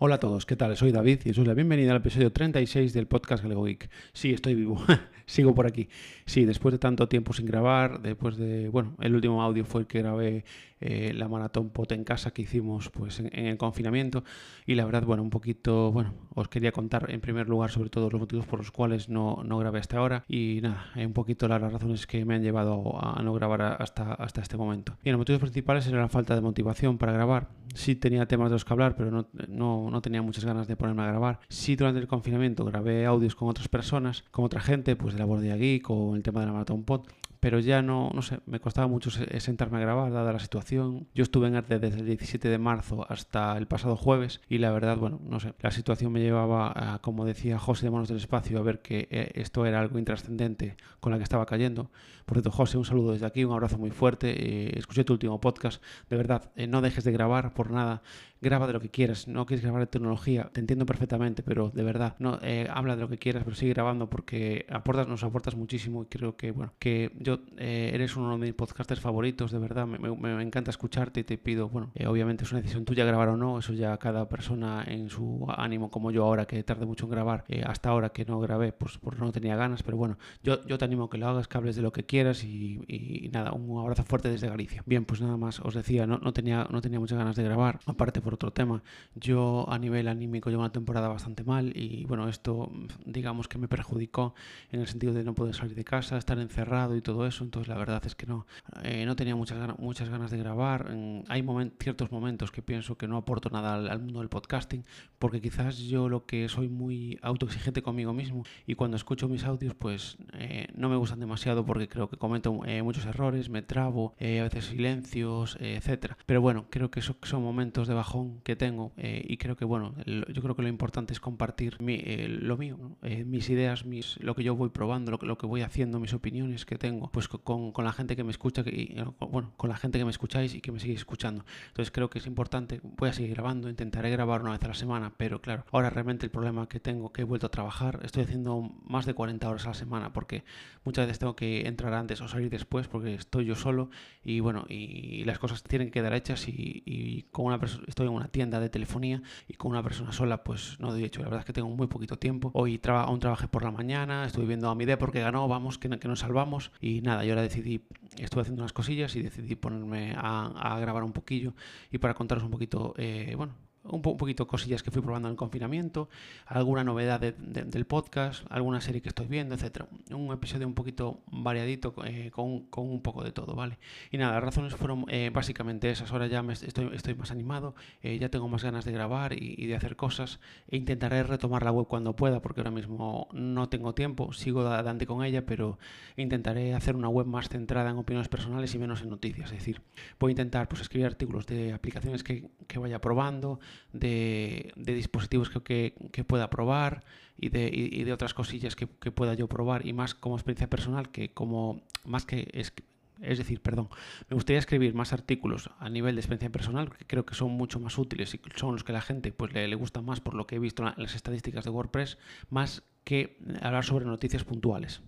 Hola a todos, ¿qué tal? Soy David y os doy la bienvenida al episodio 36 del podcast Galego Geek. Sí, estoy vivo, sigo por aquí. Sí, después de tanto tiempo sin grabar, después de, bueno, el último audio fue el que grabé eh, la maratón pot en casa que hicimos pues en, el confinamiento y la verdad, bueno, un poquito, bueno, os quería contar en primer lugar sobre todo los motivos por los cuales no, no grabé hasta ahora y nada, un poquito las razones que me han llevado a no grabar hasta, hasta este momento. Bien, los motivos principales eran la falta de motivación para grabar. Sí tenía temas de los que hablar, pero no, no no, tenía muchas ganas de ponerme a grabar. Sí, durante el confinamiento grabé audios con otras personas, con otra gente, pues de la Bordia Geek o el tema de la Maratón Pod, pero ya no, no sé, me costaba mucho sentarme a grabar, dada la situación. Yo estuve en arte desde el 17 de marzo hasta el pasado jueves y la verdad, bueno, no sé, la situación me llevaba, a, como decía José de Manos del Espacio, a ver que eh, esto era algo intrascendente con la que estaba cayendo. Por cierto, José, un saludo desde aquí, un abrazo muy fuerte. Eh, escuché tu último podcast, de verdad, eh, no dejes de grabar por nada. Graba de lo que quieras. No quieres grabar de tecnología, te entiendo perfectamente, pero de verdad, no eh, habla de lo que quieras, pero sigue grabando porque aportas, nos aportas muchísimo y creo que, bueno, que yo eres uno de mis podcasters favoritos, de verdad, me, encanta escucharte y te pido, bueno, obviamente es una decisión tuya grabar o no, eso ya cada persona en su ánimo, como yo ahora que tarde mucho en grabar, hasta ahora que no grabé, pues porque no tenía ganas, pero bueno, yo, yo te animo a que lo hagas, que hables de lo que quieras y, y, nada, un abrazo fuerte desde Galicia. Bien, pues nada más, os decía, no, no, tenía, no tenía muchas ganas de grabar, aparte por otro tema. Yo a nivel anímico llevo una temporada bastante mal y bueno, esto digamos que me perjudicó en el sentido de no poder salir de casa, estar encerrado y todo eso. Entonces la verdad es que no, eh, no tenía muchas, ganas, muchas ganas de grabar. Hay ciertos momentos que pienso que no aporto nada al, mundo del podcasting porque quizás yo lo que soy muy autoexigente conmigo mismo y cuando escucho mis audios pues eh, no me gustan demasiado porque creo que cometo eh, muchos errores, me trabo, a veces silencios, etcétera. Pero bueno, creo que son momentos de bajón que tengo eh, y creo que bueno yo creo que lo importante es compartir eh, lo mío eh, mis ideas mis lo que yo voy probando lo lo que voy haciendo mis opiniones que tengo pues con, con la gente que me escucha que, bueno con la gente que me escucháis y que me sigue escuchando entonces creo que es importante voy a seguir grabando intentaré grabar una vez a la semana pero claro ahora realmente el problema que tengo que he vuelto a trabajar estoy haciendo más de 40 horas a la semana porque muchas veces tengo que entrar antes o salir después porque estoy yo solo y bueno y las cosas tienen que quedar hechas y, y con una estoy en una tienda de telefonía y con una persona sola pues no de hecho. La verdad es que tengo muy poquito tiempo. Hoy aún trabajé por la mañana estuve viendo a mi D porque ganó vamos que, que nos salvamos. Y nada yo ahora decidí estuve haciendo unas cosillas y decidí ponerme a, grabar un poquillo y para contaros un poquito eh, bueno un, poquito cosillas que fui probando en el confinamiento, alguna novedad del podcast, alguna serie que estoy viendo, etcétera. Un episodio un poquito variadito eh, con, con, un poco de todo, ¿vale? Y nada, las razones fueron eh, básicamente esas. Ahora ya me estoy, más animado, eh, ya tengo más ganas de grabar y, de hacer cosas. E intentaré retomar la web cuando pueda, porque ahora mismo no tengo tiempo, sigo adelante con ella, pero intentaré hacer una web más centrada en opiniones personales y menos en noticias. Es decir, voy a intentar pues, escribir artículos de aplicaciones que, que vaya probando, de, dispositivos que, que, pueda probar y de, y, de otras cosillas que, que, pueda yo probar y más como experiencia personal que como más que es, es decir, perdón, me gustaría escribir más artículos a nivel de experiencia personal que creo que son mucho más útiles y son los que la gente pues le, le gusta más por lo que he visto en las estadísticas de WordPress más que hablar sobre noticias puntuales.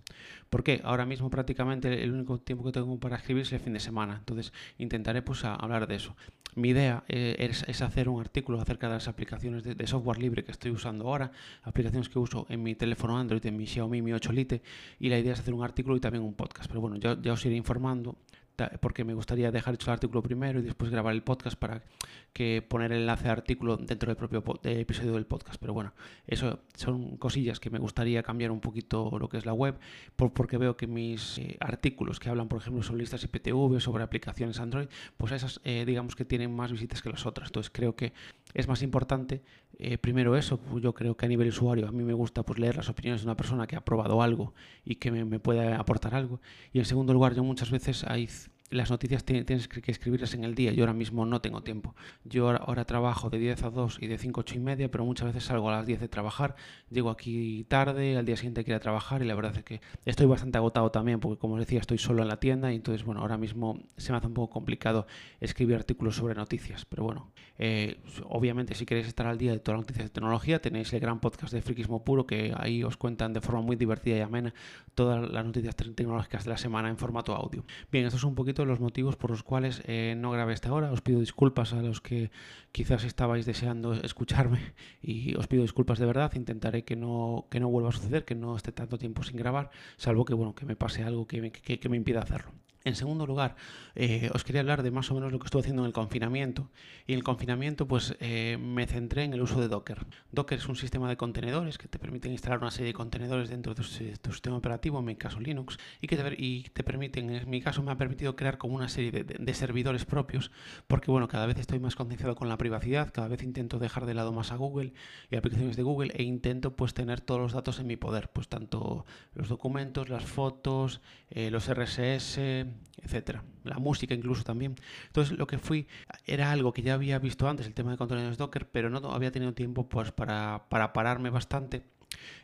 Porque ahora mismo prácticamente el único tiempo que tengo para escribir es el fin de semana. Entonces intentaré pues hablar de eso. Mi idea eh, es, hacer un artículo acerca de las aplicaciones de, software libre que estoy usando ahora, aplicaciones que uso en mi teléfono Android, en mi Xiaomi Mi 8 Lite, y la idea es hacer un artículo y también un podcast. Pero bueno, ya, ya os iré informando porque me gustaría dejar hecho el artículo primero y después grabar el podcast para que poner el enlace de artículo dentro del propio episodio del podcast. Pero bueno, eso son cosillas que me gustaría cambiar un poquito lo que es la web, porque veo que mis eh, artículos que hablan, por ejemplo, sobre listas IPTV, sobre aplicaciones Android, pues esas eh, digamos que tienen más visitas que las otras. Entonces creo que es más importante, eh, primero eso, pues yo creo que a nivel usuario a mí me gusta pues leer las opiniones de una persona que ha probado algo y que me, me puede aportar algo. Y en segundo lugar, yo muchas veces hay las noticias tienes que escribirlas en el día. Yo ahora mismo no tengo tiempo. Yo ahora, trabajo de 10 a 2 y de 5 a 8 y media, pero muchas veces salgo a las 10 de trabajar, llego aquí tarde, al día siguiente quiero trabajar y la verdad es que estoy bastante agotado también porque como os decía estoy solo en la tienda y entonces bueno, ahora mismo se me hace un poco complicado escribir artículos sobre noticias. Pero bueno, eh, obviamente si queréis estar al día de todas las noticias de tecnología tenéis el gran podcast de Frikismo Puro que ahí os cuentan de forma muy divertida y amena todas las noticias tecnológicas de la semana en formato audio. Bien, esto es un poquito los motivos por los cuales eh, no grabé esta hora. Os pido disculpas a los que quizás estabais deseando escucharme y os pido disculpas de verdad. Intentaré que no, que no vuelva a suceder, que no esté tanto tiempo sin grabar, salvo que, bueno, que me pase algo que me, que me impida hacerlo. En segundo lugar, eh, os quería hablar de más o menos lo que estuve haciendo en el confinamiento. Y en el confinamiento, pues eh, me centré en el uso de Docker. Docker es un sistema de contenedores que te permiten instalar una serie de contenedores dentro de tu, sistema operativo, en mi caso Linux, y que te, y te, permiten, en mi caso me ha permitido crear como una serie de, servidores propios, porque bueno, cada vez estoy más concienciado con la privacidad, cada vez intento dejar de lado más a Google y aplicaciones de Google e intento pues tener todos los datos en mi poder, pues tanto los documentos, las fotos, eh, los RSS, etcétera. La música incluso también. Entonces lo que fui era algo que ya había visto antes, el tema de contenedores Docker, pero no había tenido tiempo pues para, para pararme bastante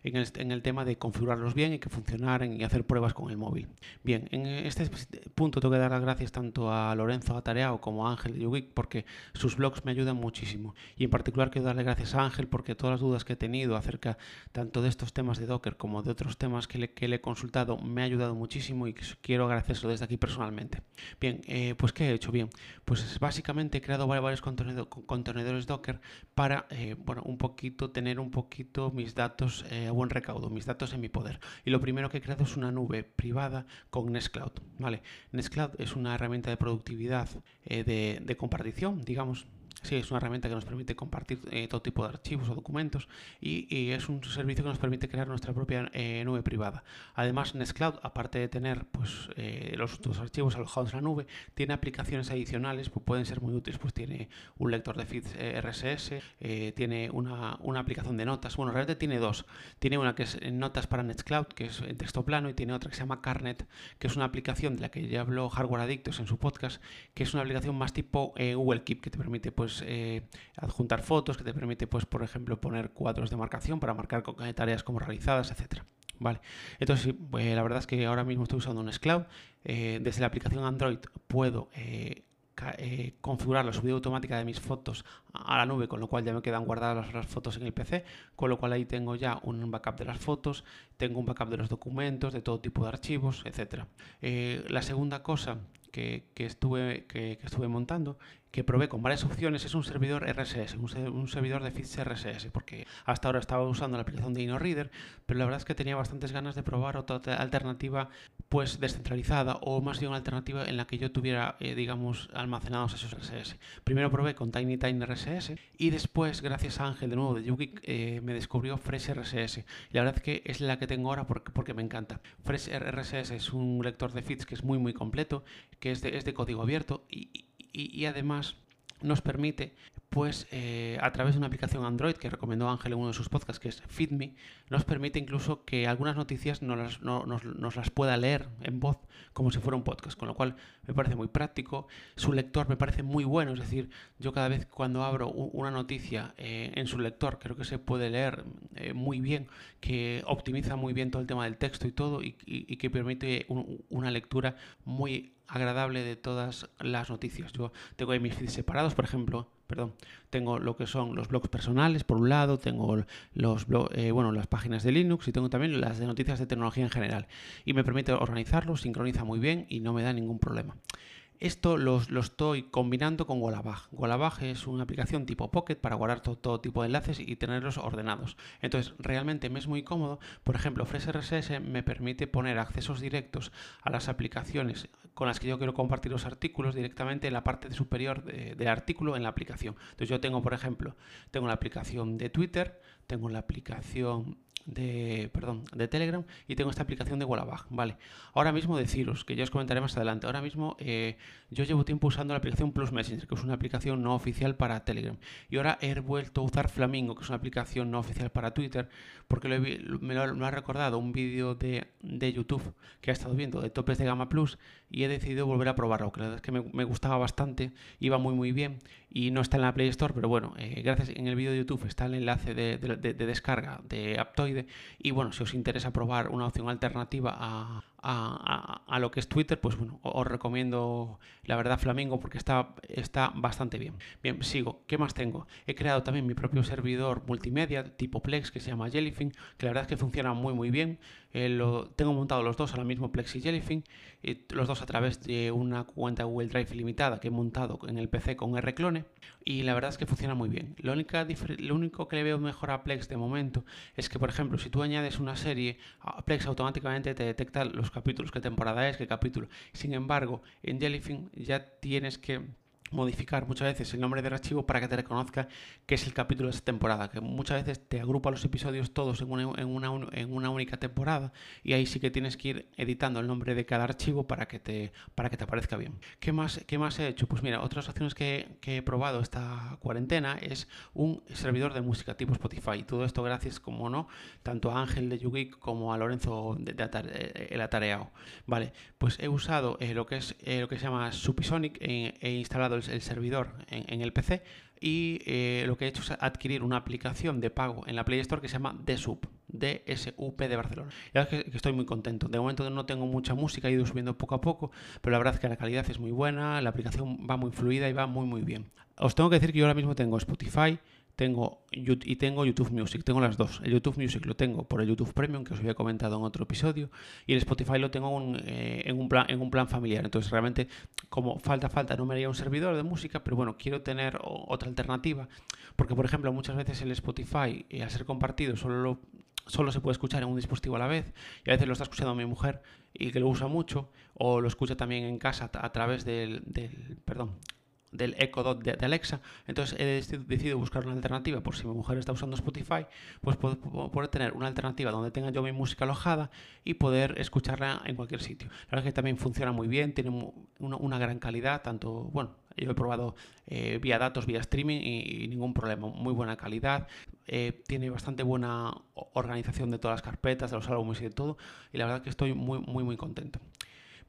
en el, tema de configurarlos bien y que funcionaran y hacer pruebas con el móvil. Bien, en este punto tengo que dar las gracias tanto a Lorenzo Atareao como a Ángel de Ubic porque sus blogs me ayudan muchísimo. Y en particular quiero darle gracias a Ángel porque todas las dudas que he tenido acerca tanto de estos temas de Docker como de otros temas que le, que le he consultado me ha ayudado muchísimo y quiero agradecerlo desde aquí personalmente. Bien, eh, pues ¿qué he hecho? Bien, pues básicamente he creado varios contenedores Docker para, eh, bueno, un poquito, tener un poquito mis datos eh, a buen recaudo, mis datos en mi poder. Y lo primero que he creado es una nube privada con Nextcloud. ¿vale? Nextcloud es una herramienta de productividad eh, de, de compartición, digamos, Sí, es una herramienta que nos permite compartir eh, todo tipo de archivos o documentos y, es un servicio que nos permite crear nuestra propia eh, nube privada. Además, Nextcloud, aparte de tener pues, eh, los, archivos alojados en la nube, tiene aplicaciones adicionales que pueden ser muy útiles. Pues tiene un lector de feeds RSS, tiene una, una, aplicación de notas. Bueno, realmente tiene dos. Tiene una que es notas para Nextcloud, que es en texto plano, y tiene otra que se llama Carnet, que es una aplicación de la que ya habló Hardware Adictos en su podcast, que es una aplicación más tipo Google Keep, que te permite pues, pues, eh, adjuntar fotos, que te permite, pues, por ejemplo, poner cuadros de marcación para marcar tareas como realizadas, etcétera. Vale, entonces pues, la verdad es que ahora mismo estoy usando un Scloud. Eh, desde la aplicación Android puedo eh, configurar la subida automática de mis fotos a la nube, con lo cual ya me quedan guardadas las, fotos en el PC, con lo cual ahí tengo ya un backup de las fotos, tengo un backup de los documentos, de todo tipo de archivos, etcétera. la segunda cosa que, estuve, que, estuve montando que probé con varias opciones es un servidor RSS, un, servidor de feeds RSS, porque hasta ahora estaba usando la aplicación de InnoReader, pero la verdad es que tenía bastantes ganas de probar otra alternativa pues descentralizada o más bien una alternativa en la que yo tuviera, eh, digamos, almacenados esos RSS. Primero probé con Tiny Tiny RSS y después, gracias a Ángel de nuevo de Yugi, eh, me descubrió Fresh RSS. Y la verdad es que es la que tengo ahora porque, porque me encanta. Fresh RSS es un lector de feeds que es muy muy completo, que es de, es de código abierto y, además nos permite, pues eh, a través de una aplicación Android que recomendó Ángel en uno de sus podcasts, que es FeedMe, nos permite incluso que algunas noticias nos las, nos, las pueda leer en voz como si fuera un podcast, con lo cual me parece muy práctico. Su lector me parece muy bueno, es decir, yo cada vez cuando abro una noticia eh, en su lector creo que se puede leer eh, muy bien, que optimiza muy bien todo el tema del texto y todo, y, que permite una lectura muy agradable de todas las noticias. Yo tengo mis feeds separados, por ejemplo, perdón, tengo lo que son los blogs personales por un lado, tengo los eh, bueno, las páginas de Linux y tengo también las de noticias de tecnología en general. Y me permite organizarlo, sincroniza muy bien y no me da ningún problema. Esto lo, estoy combinando con Wallabag. Wallabag es una aplicación tipo Pocket para guardar todo, tipo de enlaces y tenerlos ordenados. Entonces, realmente me es muy cómodo. Por ejemplo, FreshRSS me permite poner accesos directos a las aplicaciones con las que yo quiero compartir los artículos directamente en la parte superior del artículo en la aplicación. Entonces, yo tengo, por ejemplo, tengo la aplicación de Twitter, tengo la aplicación de, perdón, de Telegram y tengo esta aplicación de Wallabag, ¿vale? Ahora mismo deciros, que ya os comentaré más adelante, ahora mismo eh, yo llevo tiempo usando la aplicación Plus Messenger, que es una aplicación no oficial para Telegram, y ahora he vuelto a usar Flamingo, que es una aplicación no oficial para Twitter, porque me, lo, ha recordado un vídeo de, de, YouTube que he estado viendo de topes de gama Plus y he decidido volver a probarlo, que la verdad es que me, gustaba bastante, iba muy muy bien y no está en la Play Store, pero bueno, eh, gracias en el vídeo de YouTube está el enlace de, de descarga de Aptoide y bueno, si os interesa probar una opción alternativa a, a lo que es Twitter, pues bueno, os recomiendo la verdad Flamingo porque está, está bastante bien. Bien, sigo. ¿Qué más tengo? He creado también mi propio servidor multimedia tipo Plex que se llama Jellyfin, que la verdad es que funciona muy muy bien. Eh, tengo montado los dos ahora mismo Plex y Jellyfin, y los dos a través de una cuenta Google Drive limitada que he montado en el PC con Rclone y la verdad es que funciona muy bien. Lo, única, lo único que le veo mejor a Plex de momento es que, por ejemplo, si tú añades una serie, Plex automáticamente te detecta los capítulos, qué temporada es, qué capítulo. Sin embargo, en Jellyfin ya tienes que modificar muchas veces el nombre del archivo para que te reconozca que es el capítulo de esa temporada, que muchas veces te agrupa los episodios todos en una, en una, única temporada y ahí sí que tienes que ir editando el nombre de cada archivo para que te, para que te aparezca bien. ¿Qué más, qué más he hecho? Pues mira, otras opciones que, que he probado esta cuarentena es un servidor de música tipo Spotify. Todo esto gracias, como no, tanto a Ángel de YouGeek como a Lorenzo de, de, El Atareado. Vale, pues he usado eh, lo, que es, eh, lo que se llama Supisonic e, instalado el servidor en, el PC y eh, lo que he hecho es adquirir una aplicación de pago en la Play Store que se llama DSUP, DSUP de Barcelona. La verdad es que, estoy muy contento. De momento no tengo mucha música, he ido subiendo poco a poco, pero la verdad es que la calidad es muy buena, la aplicación va muy fluida y va muy muy bien. Os tengo que decir que yo ahora mismo tengo Spotify, tengo y tengo YouTube Music, tengo las dos. El YouTube Music lo tengo por el YouTube Premium que os había comentado en otro episodio y el Spotify lo tengo eh, en, un plan, en un plan familiar. Entonces realmente como falta falta no me haría un servidor de música, pero bueno, quiero tener otra alternativa porque por ejemplo muchas veces el Spotify eh, al ser compartido solo solo se puede escuchar en un dispositivo a la vez y a veces lo está escuchando mi mujer y que lo usa mucho o lo escucha también en casa a través del, del perdón del Echo Dot de, Alexa. Entonces he decidido buscar una alternativa por si mi mujer está usando Spotify, pues puedo, tener una alternativa donde tenga yo mi música alojada y poder escucharla en cualquier sitio. La verdad es que también funciona muy bien, tiene una, gran calidad, tanto, bueno, yo he probado eh, vía datos, vía streaming y, ningún problema, muy buena calidad, eh, tiene bastante buena organización de todas las carpetas, de los álbumes y de todo, y la verdad que estoy muy, muy, muy contento.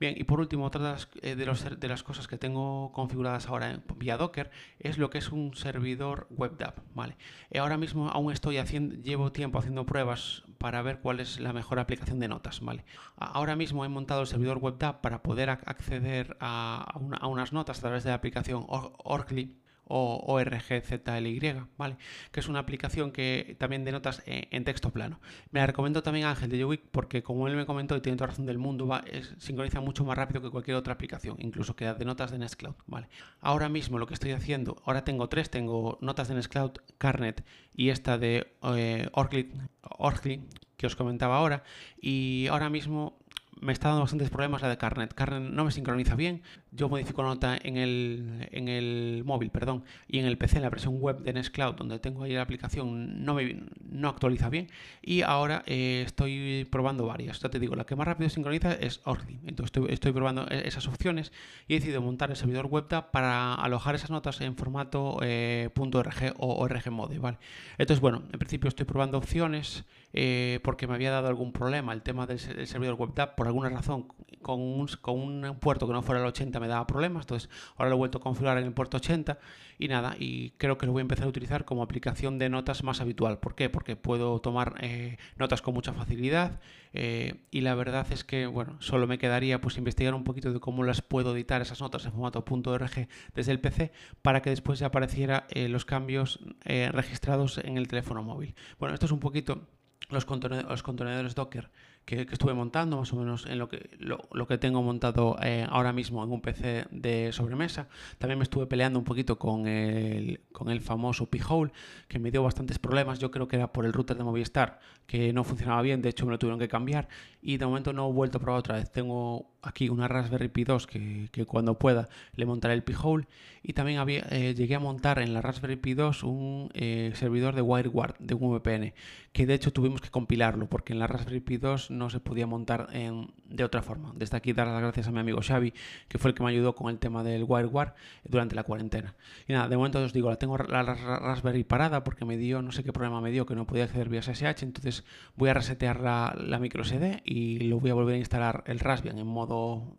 Bien, y por último, otra de las, eh, de, las cosas que tengo configuradas ahora en, vía Docker es lo que es un servidor WebDAV. ¿vale? Eh, ahora mismo aún estoy haciendo, llevo tiempo haciendo pruebas para ver cuál es la mejor aplicación de notas. ¿vale? Ahora mismo he montado el servidor WebDAV para poder acceder a, unas notas a través de la aplicación Orkly o ORGZLY, ¿vale? Que es una aplicación que también denotas en texto plano. Me la recomiendo también Ángel de YouWeek porque como él me comentó y tiene toda razón del mundo, va, sincroniza mucho más rápido que cualquier otra aplicación, incluso que de notas de Nextcloud, ¿vale? Ahora mismo lo que estoy haciendo, ahora tengo tres, tengo notas de Nextcloud, Carnet y esta de eh, Orkly, que os comentaba ahora, y ahora mismo me está dando bastantes problemas la de Carnet. Carnet no me sincroniza bien. Yo modifico nota en el, en el móvil, perdón, y en el PC, en la versión web de Nextcloud, donde tengo ahí la aplicación, no, me, no actualiza bien. Y ahora eh, estoy probando varias. Ya te digo, la que más rápido sincroniza es Ordi. Entonces estoy, probando e, esas opciones y he decidido montar el servidor web para alojar esas notas en formato eh, .rg o org ¿vale? Entonces, bueno, en principio estoy probando opciones eh, porque me había dado algún problema el tema del, servidor web por alguna razón con un, con un, puerto que no fuera el 80 me daba problemas, entonces ahora lo he vuelto a configurar en el puerto 80 y nada, y creo que lo voy a empezar a utilizar como aplicación de notas más habitual. ¿Por qué? Porque puedo tomar eh, notas con mucha facilidad eh, y la verdad es que, bueno, solo me quedaría pues investigar un poquito de cómo las puedo editar esas notas en formato .org desde el PC para que después ya apareciera los cambios registrados en el teléfono móvil. Bueno, esto es un poquito los, contenedores, Docker que, estuve montando, más o menos en lo que, lo, que tengo montado eh, ahora mismo en un PC de sobremesa. También me estuve peleando un poquito con el, con el famoso P-Hole, que me dio bastantes problemas. Yo creo que era por el router de Movistar, que no funcionaba bien, de hecho me lo tuvieron que cambiar y de momento no he vuelto a probar otra vez. Tengo aquí una Raspberry Pi 2 que, que cuando pueda le montaré el P-Hole y también había, eh, llegué a montar en la Raspberry Pi 2 un eh, servidor de WireGuard de un VPN, que de hecho tuvimos que compilarlo porque en la Raspberry Pi 2 no se podía montar en, de otra forma. Desde aquí dar las gracias a mi amigo Xavi, que fue el que me ayudó con el tema del WireGuard durante la cuarentena. Y nada, de momento os digo, la tengo la Raspberry parada porque me dio, no sé qué problema me dio, que no podía acceder vía SSH, entonces voy a resetear la, la micro SD y lo voy a volver a instalar el Raspbian en modo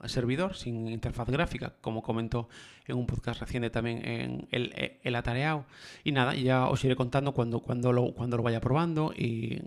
servidor, sin interfaz gráfica, como comentó en un podcast reciente también en el, el Atareado. Y nada, ya os iré contando cuando, cuando, lo, cuando lo vaya probando y,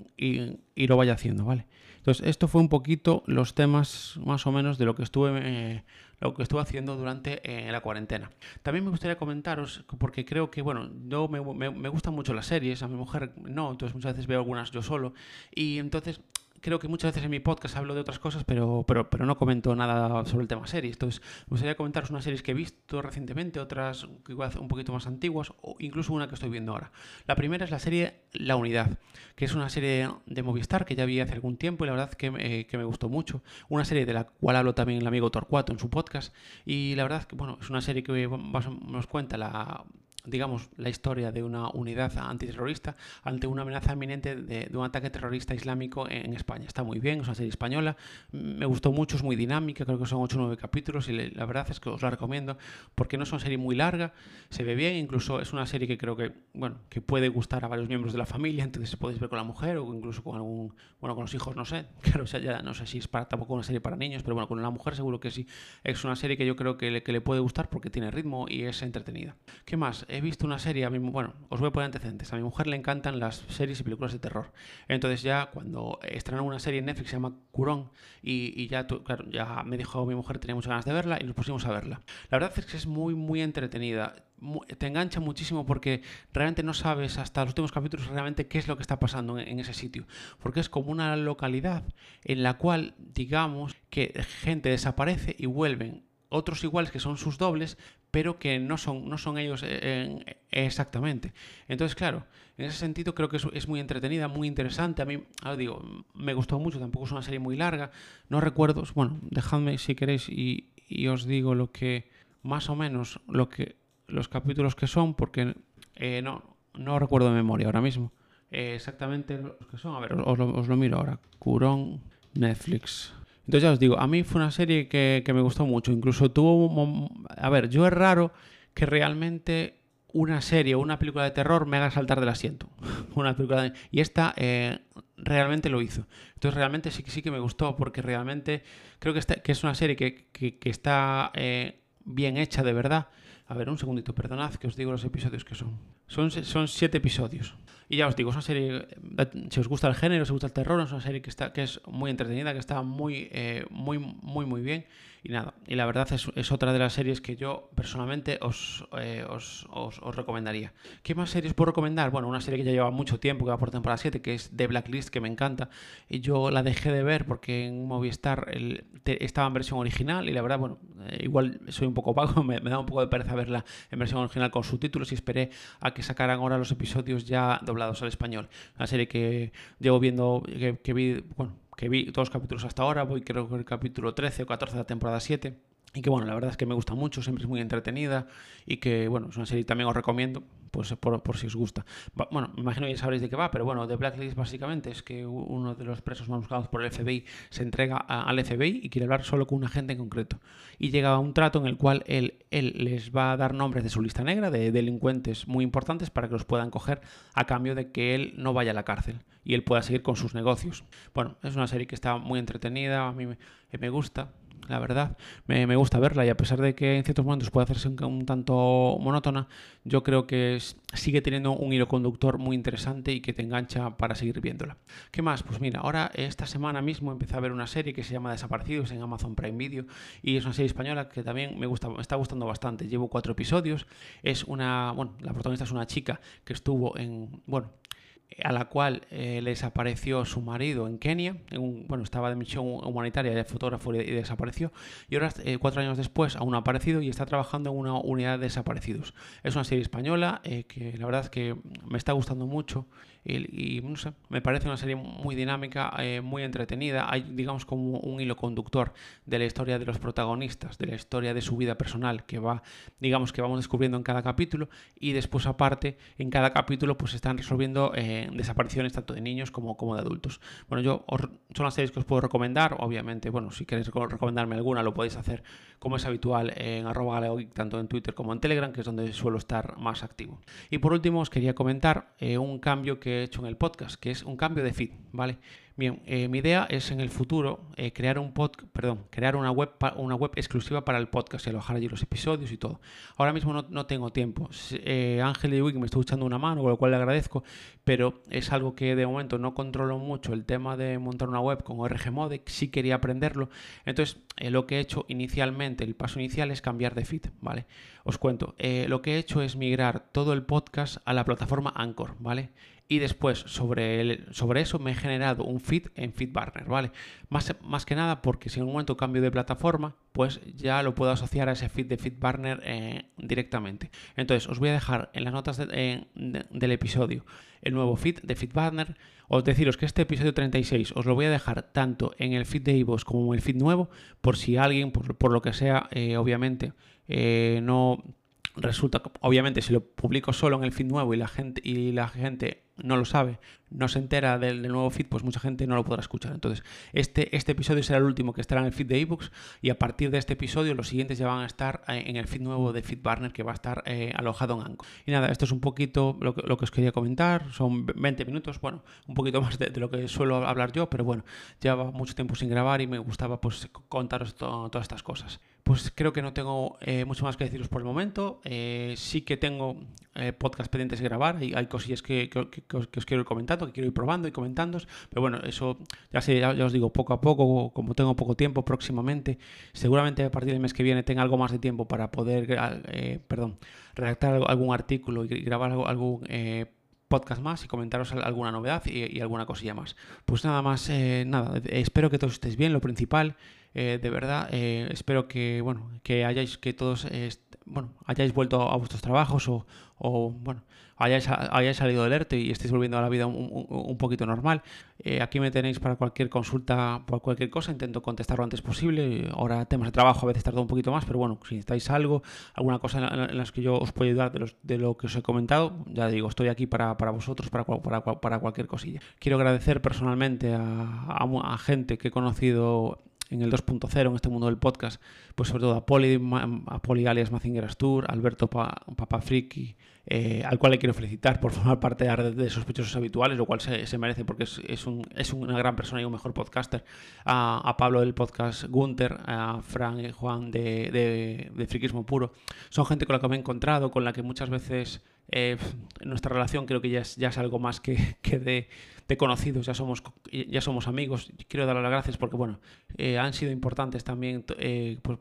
lo vaya haciendo, ¿vale? Entonces, esto fue un poquito los temas más o menos de lo que estuve eh, lo que estuve haciendo durante eh, la cuarentena. También me gustaría comentaros, porque creo que, bueno, yo me, me, me gustan mucho las series, a mi mujer no, entonces muchas veces veo algunas yo solo, y entonces creo que muchas veces en mi podcast hablo de otras cosas, pero, pero, pero no comento nada sobre el tema series. Entonces, me gustaría comentaros unas series que he visto recientemente, otras igual un poquito más antiguas, o incluso una que estoy viendo ahora. La primera es la serie La Unidad, que es una serie de Movistar que ya vi hace algún tiempo y la verdad que, eh, que me gustó mucho. Una serie de la cual hablo también el amigo Torcuato en su podcast. Y la verdad que, bueno, es una serie que nos cuenta la digamos, la historia de una unidad antiterrorista ante una amenaza inminente de, un ataque terrorista islámico en, España. Está muy bien, es una serie española, me gustó mucho, es muy dinámica, creo que son 8 o 9 capítulos y la verdad es que os la recomiendo porque no es una serie muy larga, se ve bien, incluso es una serie que creo que, bueno, que puede gustar a varios miembros de la familia, entonces podéis ver con la mujer o incluso con algún, bueno, con los hijos, no sé, claro, sea, ya no sé si es para tampoco una serie para niños, pero bueno, con la mujer seguro que sí. Es una serie que yo creo que le, que le puede gustar porque tiene ritmo y es entretenida. ¿Qué más? He visto una serie, a mí, bueno, os voy a poner antecedentes. A mi mujer le encantan las series y películas de terror. Entonces ya cuando estrenaron una serie en Netflix se llama Curón y, ya, claro, ya me dijo mi mujer tenía muchas ganas de verla y nos pusimos a verla. La verdad es que es muy, muy entretenida. te engancha muchísimo porque realmente no sabes hasta los últimos capítulos realmente qué es lo que está pasando en, en ese sitio. Porque es como una localidad en la cual, digamos, que gente desaparece y vuelven otros iguales que son sus dobles, pero que no son, no son ellos eh, exactamente. Entonces, claro, en ese sentido creo que es, muy entretenida, muy interesante. A mí, ahora digo, me gustó mucho, tampoco es una serie muy larga. No recuerdo, bueno, dejadme si queréis y, y os digo lo que, más o menos, lo que, los capítulos que son, porque eh, no, no recuerdo de memoria ahora mismo. Eh, exactamente los que son, a ver, os lo, os lo miro ahora. Curón, Netflix. Entonces ya os digo, a mí fue una serie que, que me gustó mucho. Incluso tuvo... A ver, yo es raro que realmente una serie o una película de terror me haga saltar del asiento. una película de... Y esta eh, realmente lo hizo. Entonces realmente sí, sí que me gustó porque realmente creo que, que es una serie que, que, que está eh, bien hecha de verdad. A ver, un segundito, perdonad que os digo los episodios que son. Son, son siete episodios. Y ya os digo, es una serie, si os gusta el género, si os gusta el terror, es una serie que, está, que es muy entretenida, que está muy, eh, muy, muy, muy bien. Y nada, y la verdad es, es otra de las series que yo personalmente os, eh, os, os, os, recomendaría. ¿Qué más series puedo recomendar? Bueno, una serie que ya lleva mucho tiempo, que va por temporada 7, que es The Blacklist, que me encanta. Y yo la dejé de ver porque en Movistar el, te, estaba en versión original y la verdad, bueno, eh, igual soy un poco opaco, me, me, da un poco de pereza verla en versión original con subtítulos y esperé a que sacaran ahora los episodios ya doblados al español. Una serie que llevo viendo, que, que vi, bueno, que vi todos los capítulos hasta ahora, voy creo que el capítulo 13 o 14 de la temporada 7. Y que bueno, la verdad es que me gusta mucho, siempre es muy entretenida y que bueno, es una serie que también os recomiendo, pues por, por si os gusta. Bueno, me imagino que ya sabréis de qué va, pero bueno, The Blacklist básicamente es que uno de los presos más buscados por el FBI se entrega al FBI y quiere hablar solo con un agente en concreto. Y llega a un trato en el cual él, él les va a dar nombres de su lista negra de delincuentes muy importantes para que los puedan coger a cambio de que él no vaya a la cárcel y él pueda seguir con sus negocios. Bueno, es una serie que está muy entretenida, a mí me, me gusta, la verdad. Me, gusta verla y a pesar de que en ciertos momentos puede hacerse un, un tanto monótona, yo creo que es, sigue teniendo un hilo conductor muy interesante y que te engancha para seguir viéndola. ¿Qué más? Pues mira, ahora esta semana mismo empecé a ver una serie que se llama Desaparecidos en Amazon Prime Video y es una serie española que también me gusta, me está gustando bastante. Llevo cuatro episodios. Es una, bueno, la protagonista es una chica que estuvo en, bueno, a la cual eh, le desapareció su marido en Kenia, en bueno, estaba de misión humanitaria de fotógrafo y desapareció, y ahora, eh, cuatro años después, aún ha aparecido y está trabajando en una unidad de desaparecidos. Es una serie española eh, que la verdad es que me está gustando mucho y, y no sé, me parece una serie muy dinámica, eh, muy entretenida, hay digamos como un hilo conductor de la historia de los protagonistas, de la historia de su vida personal que va, digamos que vamos descubriendo en cada capítulo y después aparte, en cada capítulo pues están resolviendo desapariciones tanto de niños como, como de adultos. Bueno, yo os, son las series que os puedo recomendar. Obviamente, bueno, si queréis recomendarme alguna, lo podéis hacer como es habitual en arroba tanto en Twitter como en Telegram, que es donde suelo estar más activo. Y por último, os quería comentar eh, un cambio que he hecho en el podcast, que es un cambio de feed, ¿vale? Bien, eh, mi idea es en el futuro eh, crear un pod, perdón, crear una web, una web exclusiva para el podcast y alojar allí los episodios y todo. Ahora mismo no, tengo tiempo. Eh, Ángel y Wiki me estoy echando una mano, con lo cual le agradezco, pero es algo que de momento no controlo mucho. El tema de montar una web con ORG Mode, sí quería aprenderlo. Entonces, lo que he hecho inicialmente, el paso inicial es cambiar de feed, ¿vale? Os cuento, lo que he hecho es migrar todo el podcast a la plataforma Anchor, ¿vale? Y después sobre, sobre eso me he generado un feed en FeedBurner, ¿vale? Más, más que nada porque si en un momento cambio de plataforma, pues ya lo puedo asociar a ese feed de FeedBurner eh, directamente. Entonces os voy a dejar en las notas del episodio el nuevo feed de FeedBurner. Os deciros que este episodio 36 os lo voy a dejar tanto en el feed de iVoox como en el feed nuevo, por si alguien, por, lo que sea, eh, obviamente, eh, no resulta, obviamente, si lo publico solo en el feed nuevo y la gente, y la gente no lo sabe, no se entera del, nuevo feed, pues mucha gente no lo podrá escuchar. Entonces, este, este episodio será el último que estará en el feed de ebooks y a partir de este episodio los siguientes ya van a estar eh, en el feed nuevo de FeedBurner que va a estar eh, alojado en Anchor. Y nada, esto es un poquito lo que, os quería comentar, son 20 minutos, bueno, un poquito más de, lo que suelo hablar yo, pero bueno, llevaba mucho tiempo sin grabar y me gustaba pues contaros todas estas cosas. Pues creo que no tengo eh, mucho más que deciros por el momento. sí que tengo podcast pendientes de grabar, hay, hay cosillas que, que que os, quiero ir comentando, que quiero ir probando y comentando. Pero bueno, eso ya, sé, ya, os digo, poco a poco, como tengo poco tiempo próximamente, seguramente a partir del mes que viene tenga algo más de tiempo para poder, eh, perdón, redactar algún artículo y grabar algún... Eh, podcast más y comentaros alguna novedad y, alguna cosilla más. Pues nada más, eh, nada, espero que todos estéis bien, lo principal, de verdad, espero que, bueno, que hayáis, que todos, bueno, hayáis vuelto a vuestros trabajos o, o bueno, hayáis, hayáis, salido del ERTE y estéis volviendo a la vida un, poquito normal. Eh, aquí me tenéis para cualquier consulta, por cualquier cosa, intento contestar lo antes posible. Ahora temas de trabajo a veces tardo un poquito más, pero bueno, si necesitáis algo, alguna cosa en, las que yo os puedo ayudar de, los, de, lo que os he comentado, ya digo, estoy aquí para, para vosotros, para, para, para, cualquier cosilla. Quiero agradecer personalmente a, a gente que he conocido en el 2.0, en este mundo del podcast, pues sobre todo a Poli, a Poli alias Mazinger Astur, Alberto Papa Friki, eh, al cual le quiero felicitar por formar parte de la red de sospechosos habituales, lo cual se, merece porque es, un, es, una gran persona y un mejor podcaster, a, Pablo del podcast Gunter, a Fran y Juan de, de, Friquismo Puro. Son gente con la que me he encontrado, con la que muchas veces eh, nuestra relación creo que ya es, ya es algo más que, que de de conocidos, ya somos, ya somos amigos. Quiero dar las gracias porque, bueno, eh, han sido importantes también eh, pues,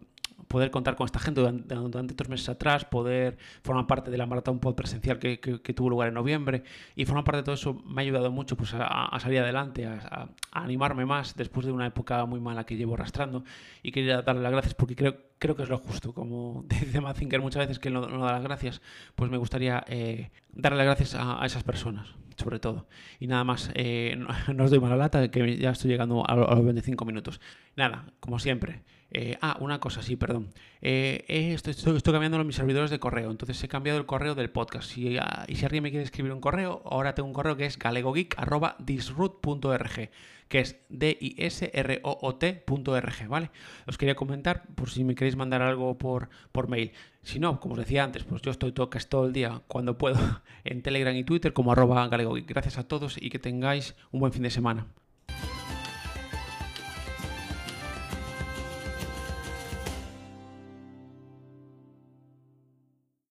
poder contar con esta gente durante, durante, dos meses atrás, poder formar parte de la maratón pod presencial que, tuvo lugar en noviembre y formar parte de todo eso me ha ayudado mucho pues, a, salir adelante, a, animarme más después de una época muy mala que llevo arrastrando y quería darle las gracias porque creo, creo que es lo justo. Como dice Mazinger muchas veces que él no, da las gracias, pues me gustaría eh, darle las gracias a, esas personas, sobre todo. Y nada más, eh, no, os doy mala lata, que ya estoy llegando a, los 25 minutos. Nada, como siempre. Eh, ah, una cosa, sí, perdón. estoy, estoy, cambiando mis servidores de correo, entonces he cambiado el correo del podcast. y si alguien me quiere escribir un correo, ahora tengo un correo que es galegogeek.disroot.org que es disroot.org, ¿vale? Os quería comentar por si me queréis mandar algo por, por mail. Si no, como os decía antes, pues yo estoy todo, todo el día cuando puedo en Telegram y Twitter como arroba galego. Gracias a todos y que tengáis un buen fin de semana.